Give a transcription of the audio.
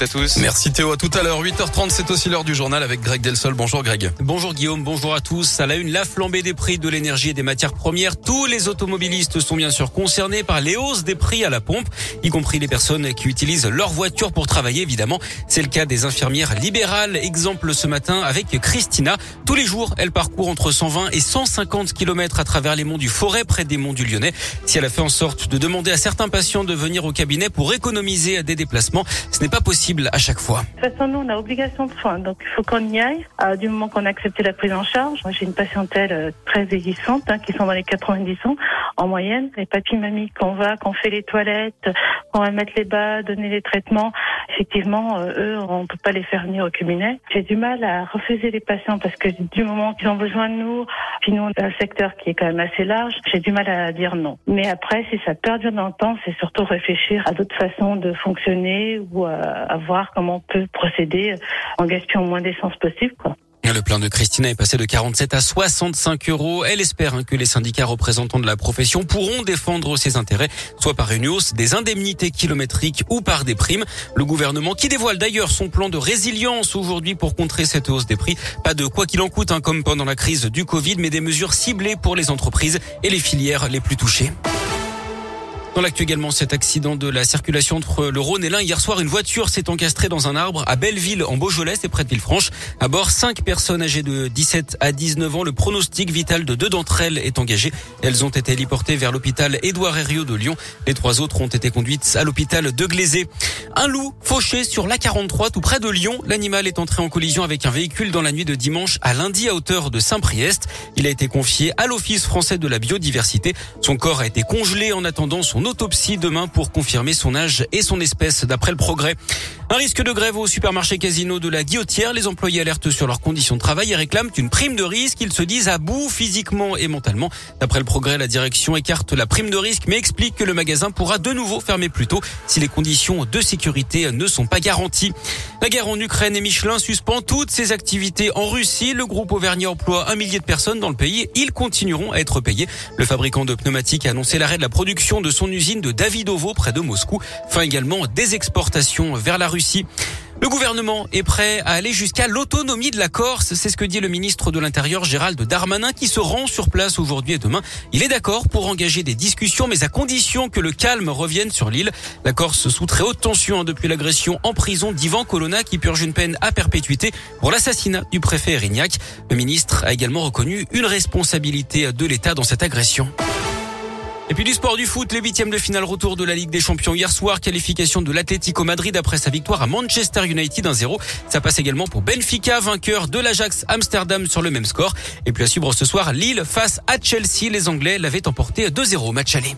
à tous. Merci Théo, à tout à l'heure. 8h30, c'est aussi l'heure du journal avec Greg Delsol. Bonjour Greg. Bonjour Guillaume, bonjour à tous. À la une, la flambée des prix de l'énergie et des matières premières. Tous les automobilistes sont bien sûr concernés par les hausses des prix à la pompe, y compris les personnes qui utilisent leur voiture pour travailler, évidemment. C'est le cas des infirmières libérales. Exemple ce matin avec Christina. Tous les jours, elle parcourt entre 120 et 150 km à travers les monts du Forêt, près des monts du Lyonnais. Si elle a fait en sorte de demander à certains patients de venir au cabinet pour économiser des déplacements, ce n'est pas possible De toute façon, nous, on a obligation de soins, donc il faut qu'on y aille. Du moment qu'on a accepté la prise en charge, j'ai une patientèle euh, très vieillissante, hein, qui sont dans les 90 ans en moyenne. Les papy mamies qu'on va, qu'on fait les toilettes, qu'on va mettre les bas, donner les traitements. Effectivement, euh, eux, on peut pas les faire venir au cabinet. J'ai du mal à refuser les patients parce que du moment qu'ils ont besoin de nous, puis nous, on a un secteur qui est quand même assez large, j'ai du mal à dire non. Mais après, si ça perdure dans le temps, c'est surtout réfléchir à d'autres façons de fonctionner ou à voir comment on peut procéder en gaspillant moins d'essence possible. Quoi. Le plein de Christina est passé de 47 à 65 euros. Elle espère hein, que les syndicats représentants de la profession pourront défendre ses intérêts, soit par une hausse des indemnités kilométriques ou par des primes. Le gouvernement qui dévoile d'ailleurs son plan de résilience aujourd'hui pour contrer cette hausse des prix. Pas de quoi qu'il en coûte, hein, comme pendant la crise du Covid, mais des mesures ciblées pour les entreprises et les filières les plus touchées. Dans l'actu également, cet accident de la circulation entre le Rhône et l'Ain. Hier soir, une voiture s'est encastrée dans un arbre à Belleville, en Beaujolais, c'est près de Villefranche. À bord, cinq personnes âgées de 17 à 19 ans. Le pronostic vital de deux d'entre elles est engagé. Elles ont été héliportées vers l'hôpital Édouard Herriot de Lyon. Les trois autres ont été conduites à l'hôpital de Glazé. Un loup fauché sur l'A43 tout près de Lyon. L'animal est entré en collision avec un véhicule dans la nuit de dimanche à lundi à hauteur de Saint-Priest. Il a été confié à l'Office français de la biodiversité. Son corps a été congelé en attendant son autopsie demain pour confirmer son âge et son espèce d'après le progrès. Un risque de grève au supermarché Casino de la Guillotière. Les employés alertent sur leurs conditions de travail et réclament une prime de risque. Ils se disent à bout physiquement et mentalement. D'après le progrès, la direction écarte la prime de risque mais explique que le magasin pourra de nouveau fermer plus tôt si les conditions de sécurité ne sont pas garanties. La guerre en Ukraine et Michelin suspend toutes ses activités en Russie. Le groupe Auvergnat emploie un millier de personnes dans le pays. Ils continueront à être payés. Le fabricant de pneumatiques a annoncé l'arrêt de la production de son usine de Davidovo près de Moscou. Fin également des exportations vers la Russie. Le gouvernement est prêt à aller jusqu'à l'autonomie de la Corse. C'est ce que dit le ministre de l'Intérieur Gérald Darmanin qui se rend sur place aujourd'hui et demain. Il est d'accord pour engager des discussions mais à condition que le calme revienne sur l'île. La Corse sous très haute tension depuis l'agression en prison d'Ivan Colonna qui purge une peine à perpétuité pour l'assassinat du préfet Erignac. Le ministre a également reconnu une responsabilité de l'État dans cette agression. Et puis du sport du foot, les huitièmes de finale retour de la Ligue des Champions hier soir, qualification de l'Atlético Madrid après sa victoire à Manchester United 1-0. Ça passe également pour Benfica, vainqueur de l'Ajax Amsterdam sur le même score. Et puis à suivre ce soir, Lille face à Chelsea. Les Anglais l'avaient emporté 2-0 match aller.